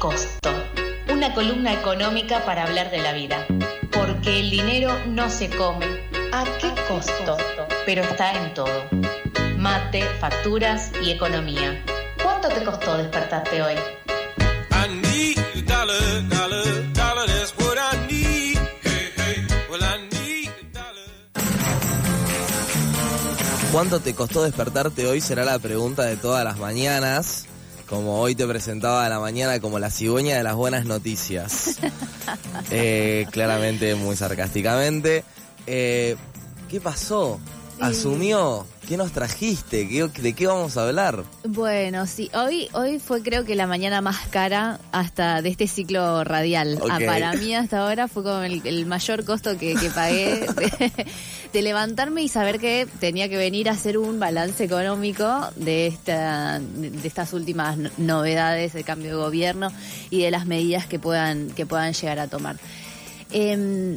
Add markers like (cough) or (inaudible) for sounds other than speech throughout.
costo? Una columna económica para hablar de la vida. Porque el dinero no se come. ¿A qué costo? Pero está en todo. Mate, facturas y economía. ¿Cuánto te costó despertarte hoy? ¿Cuánto te costó despertarte hoy? Será la pregunta de todas las mañanas. Como hoy te presentaba a la mañana como la cigüeña de las buenas noticias. (laughs) Eh, claramente, muy sarcásticamente. Eh, ¿Qué pasó? ¿Asumió? ¿Qué nos trajiste? ¿De qué vamos a hablar? Bueno, sí, hoy, hoy fue creo que la mañana más cara hasta de este ciclo radial. Ah, para mí hasta ahora fue como el, mayor costo que, pagué (laughs) de, levantarme y saber que tenía que venir a hacer un balance económico de, esta, de estas últimas novedades de cambio de gobierno y de las medidas que puedan, que puedan llegar a tomar. Em,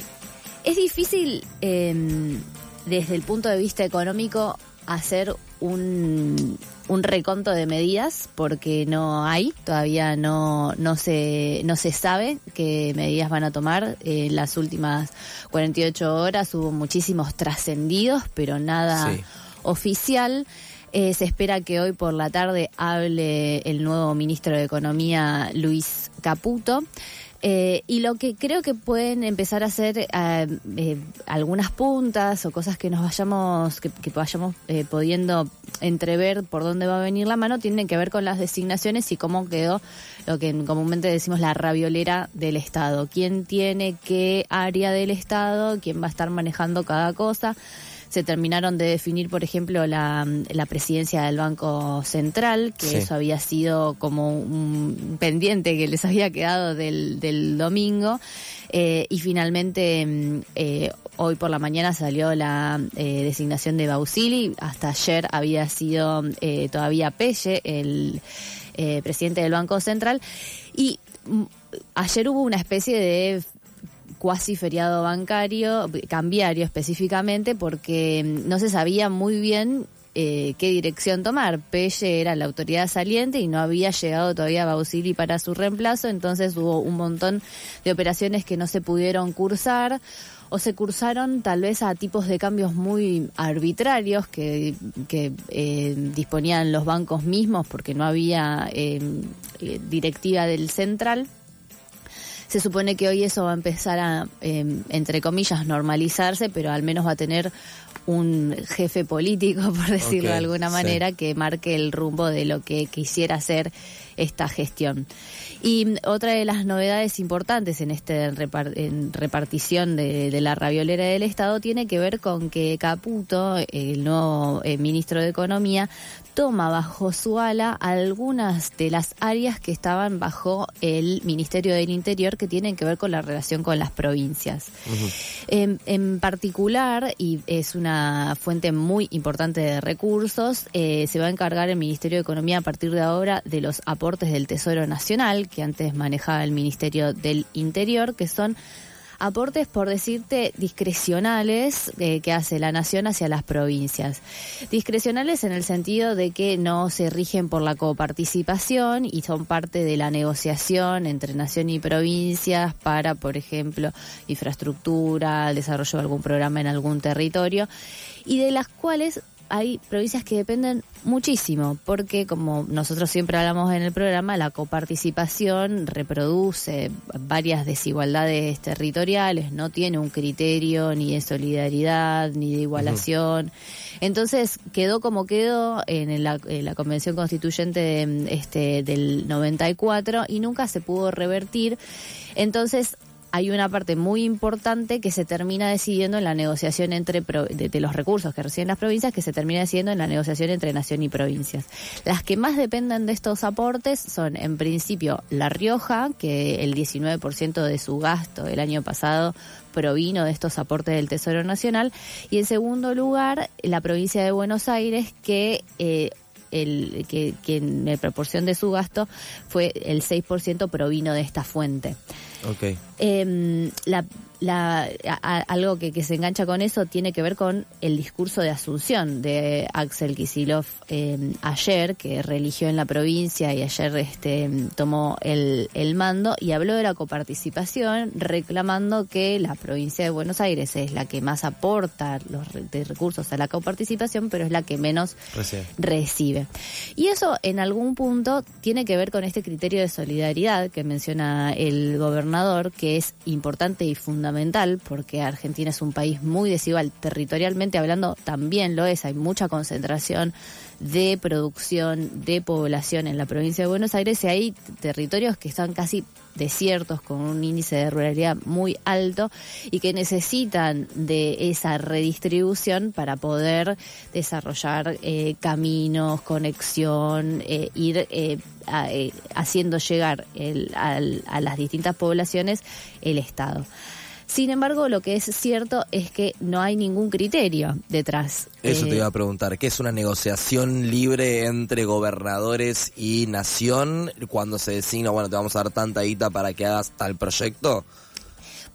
es difícil... Eh, desde el punto de vista económico hacer un, un reconto de medidas porque no hay, todavía no, no, se, no se sabe qué medidas van a tomar. En las últimas 48 horas hubo muchísimos trascendidos, pero nada oficial. Eh, se espera que hoy por la tarde hable el nuevo ministro de Economía, Luis Caputo. Eh, y lo que creo que pueden empezar a hacer eh, eh, algunas puntas o cosas que nos vayamos, que, vayamos pudiendo entrever por dónde va a venir la mano, tienen que ver con las designaciones y cómo quedó lo que comúnmente decimos la raviolera del Estado. ¿Quién tiene qué área del Estado? ¿Quién va a estar manejando cada cosa? Se terminaron de definir, por ejemplo, la, presidencia del Banco Central, que eso había sido como un pendiente que les había quedado del, del domingo. Eh, y finalmente, mm, eh, hoy por la mañana salió la eh, designación de Bausili. Hasta ayer había sido todavía Pelle, el presidente del Banco Central. Y mm, ayer hubo una especie de cuasi feriado bancario, cambiario específicamente, porque mm, no se sabía muy bien eh, qué dirección tomar. Pelle era la autoridad saliente y no había llegado todavía Bausili para su reemplazo, entonces hubo un montón de operaciones que no se pudieron cursar o se cursaron tal vez a tipos de cambios muy arbitrarios que, eh, disponían los bancos mismos porque no había eh, directiva del central. Se supone que hoy eso va a empezar a, em, entre comillas, normalizarse, pero al menos va a tener un jefe político, (laughs) por decirlo de alguna manera, que marque el rumbo de lo que quisiera hacer esta gestión. Y otra de las novedades importantes en esta repartición de, la raviolera del Estado tiene que ver con que Caputo, el nuevo eh, ministro de Economía, toma bajo su ala algunas de las áreas que estaban bajo el Ministerio del Interior que tienen que ver con la relación con las provincias. en, particular, y es una fuente muy importante de recursos, eh, se va a encargar el Ministerio de Economía a partir de ahora de los aportes del Tesoro Nacional, que antes manejaba el Ministerio del Interior, que son aportes, por decirte, discrecionales eh, que hace la nación hacia las provincias. Discrecionales en el sentido de que no se rigen por la coparticipación y son parte de la negociación entre nación y provincias para, por ejemplo, infraestructura, desarrollo de algún programa en algún territorio y de las cuales hay provincias que dependen muchísimo, porque como nosotros siempre hablamos en el programa, la coparticipación reproduce varias desigualdades territoriales, no tiene un criterio ni de solidaridad ni de igualación. Entonces quedó como quedó en la, en la Convención Constituyente este, del 94 y nunca se pudo revertir. Entonces hay una parte muy importante que se termina decidiendo en la negociación entre de, los recursos que reciben las provincias, que se termina decidiendo en la negociación entre nación y provincias. Las que más dependen de estos aportes son, en principio, La Rioja, que el 19% de su gasto el año pasado provino de estos aportes del Tesoro Nacional, y en segundo lugar, la provincia de Buenos Aires, que eh, el, que, que en proporción de su gasto fue el 6% provino de esta fuente. Okay. Em, la, la, algo que, que, se engancha con eso tiene que ver con el discurso de asunción de Axel Kisilov eh, ayer, que religió en la provincia y ayer este, tomó el, el mando y habló de la coparticipación, reclamando que la provincia de Buenos Aires es la que más aporta los recursos a la coparticipación, pero es la que menos recibe. Y eso en algún punto tiene que ver con este criterio de solidaridad que menciona el gobernador, que es importante y fundamental porque Argentina es un país muy desigual, territorialmente hablando también lo es, hay mucha concentración de producción, de población en la provincia de Buenos Aires y hay territorios que están casi desiertos con un índice de ruralidad muy alto y que necesitan de esa redistribución para poder desarrollar eh, caminos, conexión, eh, ir eh, haciendo llegar a las distintas poblaciones el Estado. Sin embargo, lo que es cierto es que no hay ningún criterio detrás. Eso te iba a preguntar, ¿qué es una negociación libre entre gobernadores y nación cuando se designa, bueno, te vamos a dar tanta guita para que hagas tal proyecto?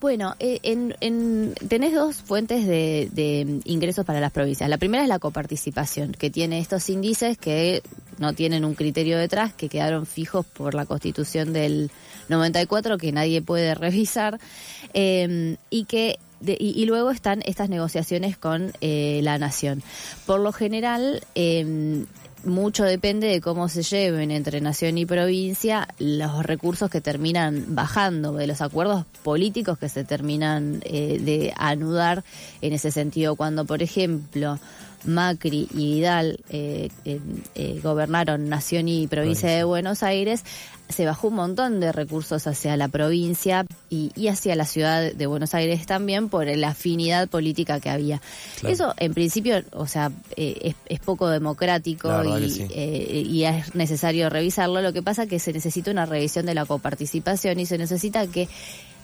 Bueno, eh, en, tenés dos fuentes de, ingresos para las provincias. La primera es la coparticipación, que tiene estos índices que no tienen un criterio detrás, que quedaron fijos por la constitución del 94, que nadie puede revisar, eh, y que y, luego están estas negociaciones con eh, la nación. Por lo general, eh, mucho depende de cómo se lleven entre nación y provincia los recursos que terminan bajando, de los acuerdos políticos que se terminan eh, de anudar en ese sentido. Cuando, por ejemplo, Macri y Vidal eh, eh, gobernaron Nación y provincia de Buenos Aires, se bajó un montón de recursos hacia la provincia y, hacia la ciudad de Buenos Aires también por la afinidad política que había. Eso, en principio, o sea, eh, es, poco democrático y, es necesario revisarlo. Lo que pasa es que se necesita una revisión de la coparticipación y se necesita que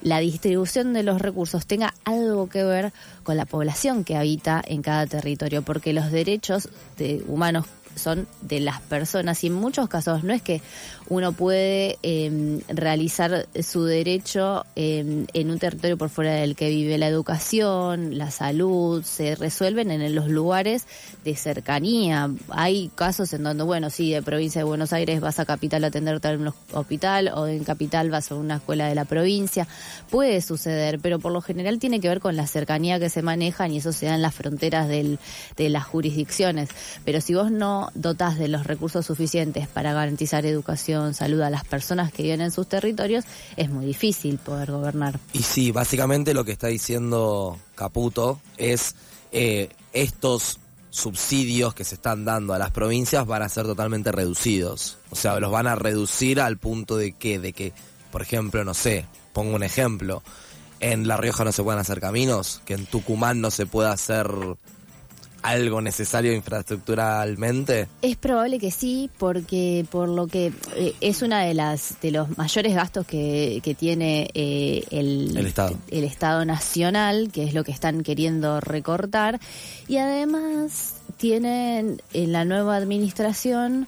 la distribución de los recursos tenga algo que ver con la población que habita en cada territorio, porque los derechos de humanos son de las personas y en muchos casos no es que uno puede em, realizar su derecho em, en un territorio por fuera del que vive la educación, la salud, se resuelven en los lugares de cercanía. Hay casos en donde, bueno, sí, de provincia de Buenos Aires vas a capital a atenderte en un hospital o en capital vas a una escuela de la provincia. Puede suceder, pero por lo general tiene que ver con la cercanía que se manejan y eso se da en las fronteras del, de las jurisdicciones. Pero si vos no dotás de los recursos suficientes para garantizar educación, salud a las personas que viven en sus territorios, es muy difícil poder gobernar. Y sí, básicamente lo que está diciendo Caputo es eh, estos subsidios que se están dando a las provincias van a ser totalmente reducidos. O sea, los van a reducir al punto de que, de que, por ejemplo, no sé, pongo un ejemplo, en La Rioja no se pueden hacer caminos, que en Tucumán no se pueda hacer algo necesario infraestructuralmente? Es probable que sí, porque por lo que eh, es una de las de los mayores gastos que, que tiene eh, el, el, Estado. el Estado Nacional, que es lo que están queriendo recortar, y además tienen en la nueva administración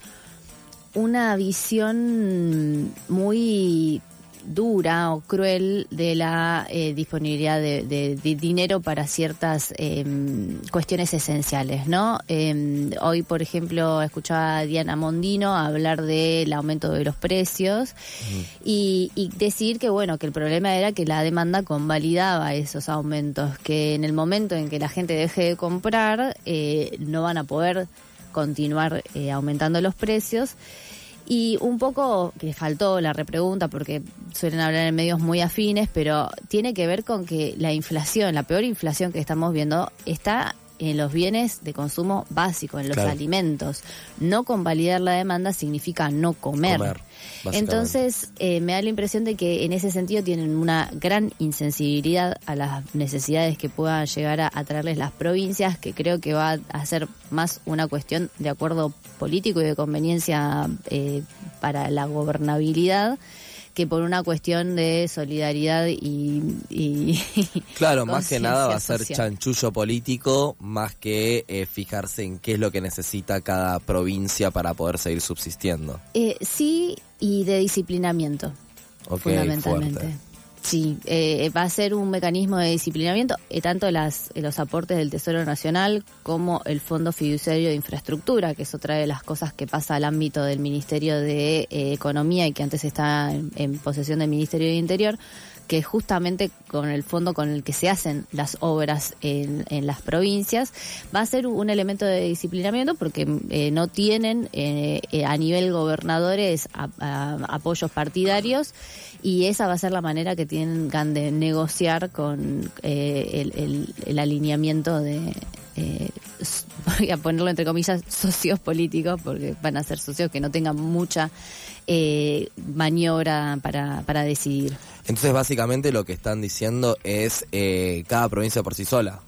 una visión muy dura o cruel de la eh, disponibilidad de, dinero para ciertas em, cuestiones esenciales, ¿no? Em, hoy, por ejemplo, escuchaba a Diana Mondino hablar del aumento de los precios y, decir que, bueno, que el problema era que la demanda convalidaba esos aumentos, que en el momento en que la gente deje de comprar, eh, no van a poder continuar eh, aumentando los precios. Y un poco que faltó la repregunta porque suelen hablar en medios muy afines, pero tiene que ver con que la inflación, la peor inflación que estamos viendo, está en los bienes de consumo básico, en los alimentos. No convalidar la demanda significa no comer. Entonces, eh, me da la impresión de que en ese sentido tienen una gran insensibilidad a las necesidades que puedan llegar a, traerles las provincias, que creo que va a ser más una cuestión de acuerdo político y de conveniencia eh, para la gobernabilidad que por una cuestión de solidaridad y... (laughs) claro, más que nada va a ser chanchullo político, más que eh, fijarse en qué es lo que necesita cada provincia para poder seguir subsistiendo. Eh, sí, y de disciplinamiento, fundamentalmente. Sí, eh, va a ser un mecanismo de disciplinamiento, eh, tanto las, eh, los aportes del Tesoro Nacional como el Fondo Fiduciario de Infraestructura, que es otra de las cosas que pasa al ámbito del Ministerio de Economía y que antes está en, posesión del Ministerio de Interior, que justamente con el fondo con el que se hacen las obras en, las provincias, va a ser un elemento de disciplinamiento porque no tienen a nivel gobernadores apoyos partidarios y esa va a ser la manera que tienen de negociar con eh, el, alineamiento de, eh, (laughs) voy a ponerlo entre comillas, socios políticos, porque van a ser socios que no tengan mucha eh, maniobra para, para decidir. Entonces, básicamente lo que están diciendo es eh, cada provincia por sí sola.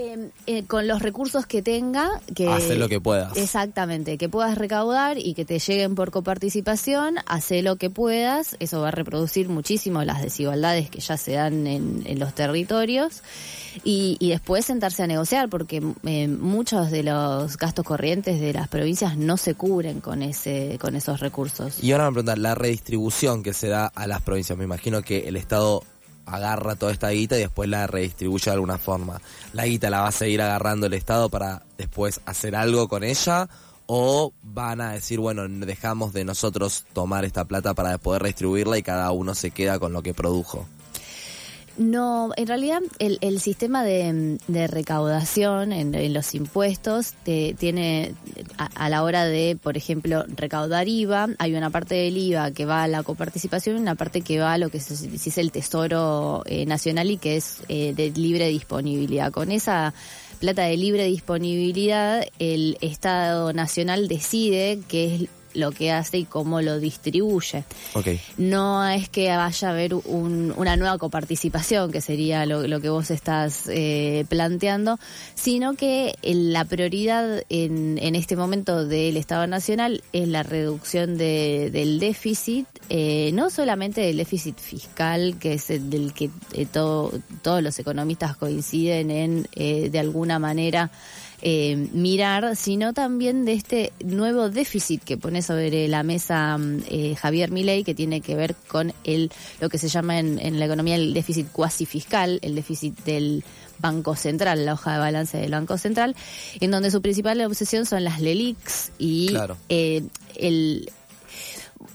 Em, eh, con los recursos que tenga, que hace lo que puedas. Exactamente, que puedas recaudar y que te lleguen por coparticipación, hace lo que puedas. Eso va a reproducir muchísimo las desigualdades que ya se dan en, los territorios y, después sentarse a negociar, porque eh, muchos de los gastos corrientes de las provincias no se cubren con ese con esos recursos. Y ahora me preguntan la redistribución que se da a las provincias. Me imagino que el Estado agarra toda esta guita y después la redistribuye de alguna forma. ¿La guita la va a seguir agarrando el Estado para después hacer algo con ella? ¿O van a decir, bueno, dejamos de nosotros tomar esta plata para poder redistribuirla y cada uno se queda con lo que produjo? No, en realidad el, el sistema de, recaudación en, los impuestos te, tiene a, la hora de, por ejemplo, recaudar IVA, hay una parte del IVA que va a la coparticipación y una parte que va a lo que se dice el Tesoro eh, Nacional y que es eh, de libre disponibilidad. Con esa plata de libre disponibilidad, el Estado Nacional decide qué es lo que hace y cómo lo distribuye. No es que vaya a haber una nueva coparticipación, que sería lo, que vos estás eh, planteando, sino que la prioridad en, este momento del Estado Nacional es la reducción del déficit, eh, no solamente del déficit fiscal, que es el del que eh, todos los economistas coinciden en, de alguna manera, eh, mirar, sino también de este nuevo déficit que pone sobre la mesa mm, eh, Javier Milei, que tiene que ver con el lo que se llama en, la economía el déficit cuasi fiscal, el déficit del Banco Central, la hoja de balance del Banco Central, en donde su principal obsesión son las LELIX y eh, el,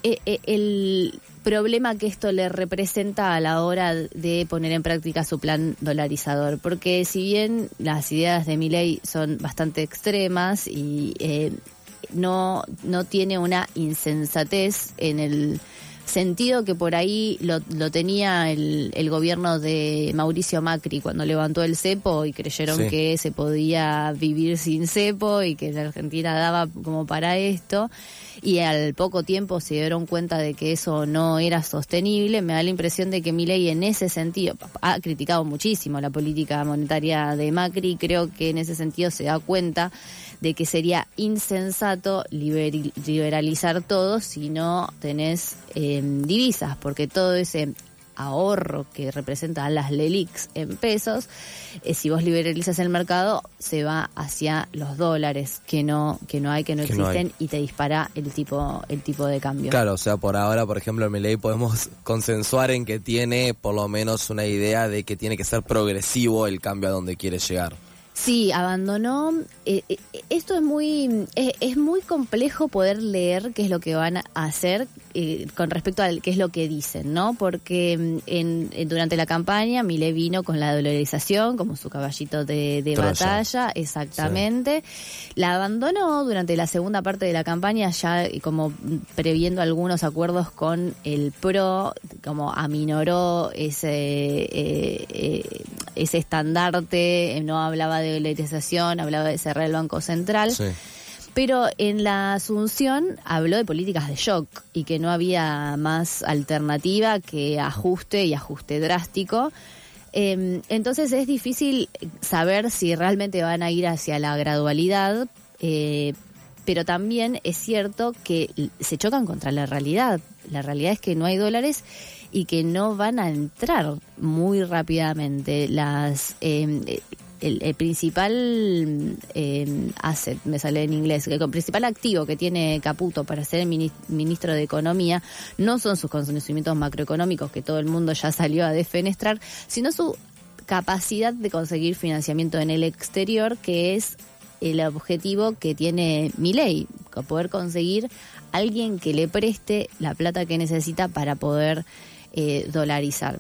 el problema que esto le representa a la hora de poner en práctica su plan dolarizador. Porque si bien las ideas de Milei son bastante extremas y eh, no, no tiene una insensatez en el sentido que por ahí lo, lo tenía el, el, gobierno de Mauricio Macri cuando levantó el cepo y creyeron que se podía vivir sin cepo y que la Argentina daba como para esto. Y al poco tiempo se dieron cuenta de que eso no era sostenible, me da la impresión de que Milei en ese sentido ha criticado muchísimo la política monetaria de Macri, creo que en ese sentido se da cuenta de que sería insensato liberalizar todo si no tenés em, divisas, porque todo ese ahorro que representa las LELIX en pesos, eh, si vos liberalizas el mercado, se va hacia los dólares que no que no hay, que no existen y te dispara el tipo el tipo de cambio. Claro, o sea, por ahora, por ejemplo, en mi ley podemos consensuar en que tiene por lo menos una idea de que tiene que ser progresivo el cambio a donde quiere llegar. Sí, abandonó. Eh, eh, esto es muy eh, es muy complejo poder leer qué es lo que van a hacer con respecto a qué es lo que dicen, ¿no? Porque mm, en, durante la campaña Mile vino con la dolarización como su caballito de, batalla, exactamente. La abandonó durante la segunda parte de la campaña ya como previendo algunos acuerdos con el PRO, como aminoró ese ese estandarte, no hablaba de dolarización, hablaba de cerrar el Banco Central. Pero en la Asunción habló de políticas de shock y que no había más alternativa que ajuste y ajuste drástico. Em, entonces es difícil saber si realmente van a ir hacia la gradualidad, eh, pero también es cierto que se chocan contra la realidad. La realidad es que no hay dólares y que no van a entrar muy rápidamente las... Em, el, principal eh, me sale en inglés, el principal activo que tiene Caputo para ser el ministro de Economía no son sus conocimientos macroeconómicos que todo el mundo ya salió a defenestrar, sino su capacidad de conseguir financiamiento en el exterior, que es el objetivo que tiene mi ley, poder conseguir alguien que le preste la plata que necesita para poder eh, dolarizar.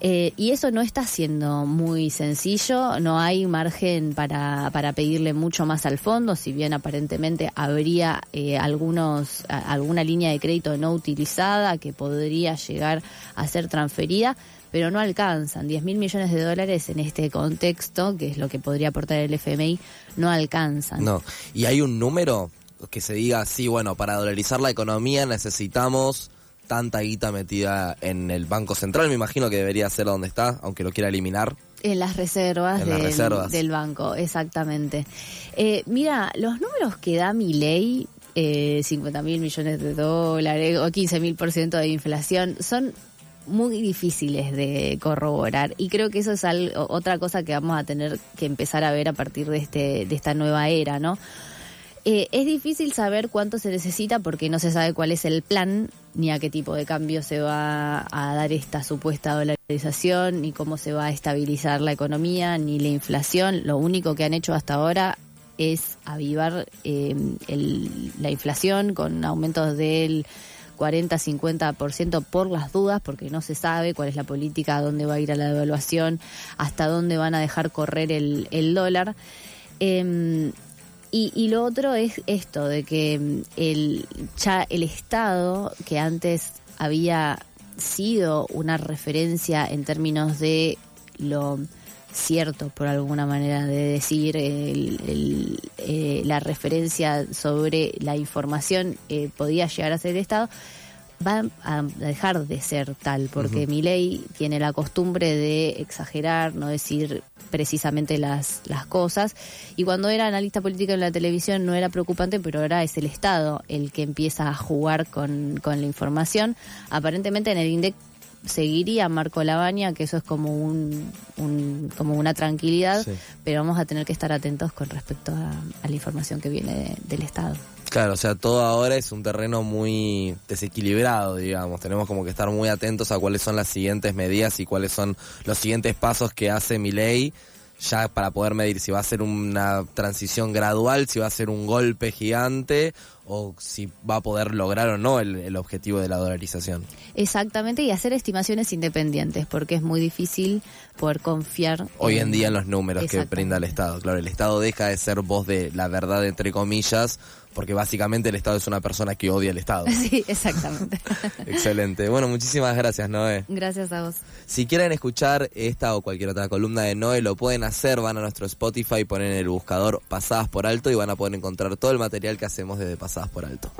Eh, y eso no está siendo muy sencillo, no hay margen para, para pedirle mucho más al fondo, si bien aparentemente habría eh, algunos, alguna línea de crédito no utilizada que podría llegar a ser transferida, pero no alcanzan. 10 mil millones de dólares en este contexto, que es lo que podría aportar el FMI, no alcanzan. No, y hay un número que se diga, sí, bueno, para dolarizar la economía necesitamos tanta guita metida en el Banco Central, me imagino que debería ser donde está, aunque lo quiera eliminar. En las reservas, del, del banco, exactamente. Eh, mira, los números que da mi ley, eh, 50 mil millones de dólares o 15 mil por ciento de inflación, son muy difíciles de corroborar y creo que eso es algo, otra cosa que vamos a tener que empezar a ver a partir de este de esta nueva era, ¿no? Eh, es difícil saber cuánto se necesita porque no se sabe cuál es el plan ni a qué tipo de cambio se va a dar esta supuesta dolarización, ni cómo se va a estabilizar la economía, ni la inflación. Lo único que han hecho hasta ahora es avivar eh, la inflación con aumentos del 40-50% por las dudas, porque no se sabe cuál es la política, dónde va a ir a la devaluación, hasta dónde van a dejar correr el, el dólar. Eh, y, lo otro es esto, de que mm, el, ya el Estado, que antes había sido una referencia en términos de lo cierto, por alguna manera de decir, eh, la referencia sobre la información eh, podía llegar a ser el Estado, va a dejar de ser tal, porque mi ley tiene la costumbre de exagerar, no decir precisamente las, las cosas. Y cuando era analista política en la televisión no era preocupante, pero ahora es el Estado el que empieza a jugar con, con la información. Aparentemente en el INDEC seguiría Marco Labaña, que eso es como un, como una tranquilidad, pero vamos a tener que estar atentos con respecto a, la información que viene del Estado. Claro, o sea, todo ahora es un terreno muy desequilibrado, digamos. Tenemos como que estar muy atentos a cuáles son las siguientes medidas y cuáles son los siguientes pasos que hace mi ley ya para poder medir si va a ser una transición gradual, si va a ser un golpe gigante o si va a poder lograr o no el, objetivo de la dolarización. Exactamente, y hacer estimaciones independientes, porque es muy difícil poder confiar. Hoy en, día en los números que brinda el Estado. Claro, el Estado deja de ser voz de la verdad, entre comillas, porque básicamente el Estado es una persona que odia al Estado. (laughs) Sí, exactamente. (laughs) Excelente. Bueno, muchísimas gracias, Noé. Gracias a vos. Si quieren escuchar esta o cualquier otra columna de Noé, lo pueden hacer. Van a nuestro Spotify, ponen en el buscador Pasadas por Alto y van a poder encontrar todo el material que hacemos desde Pasadas por Alto.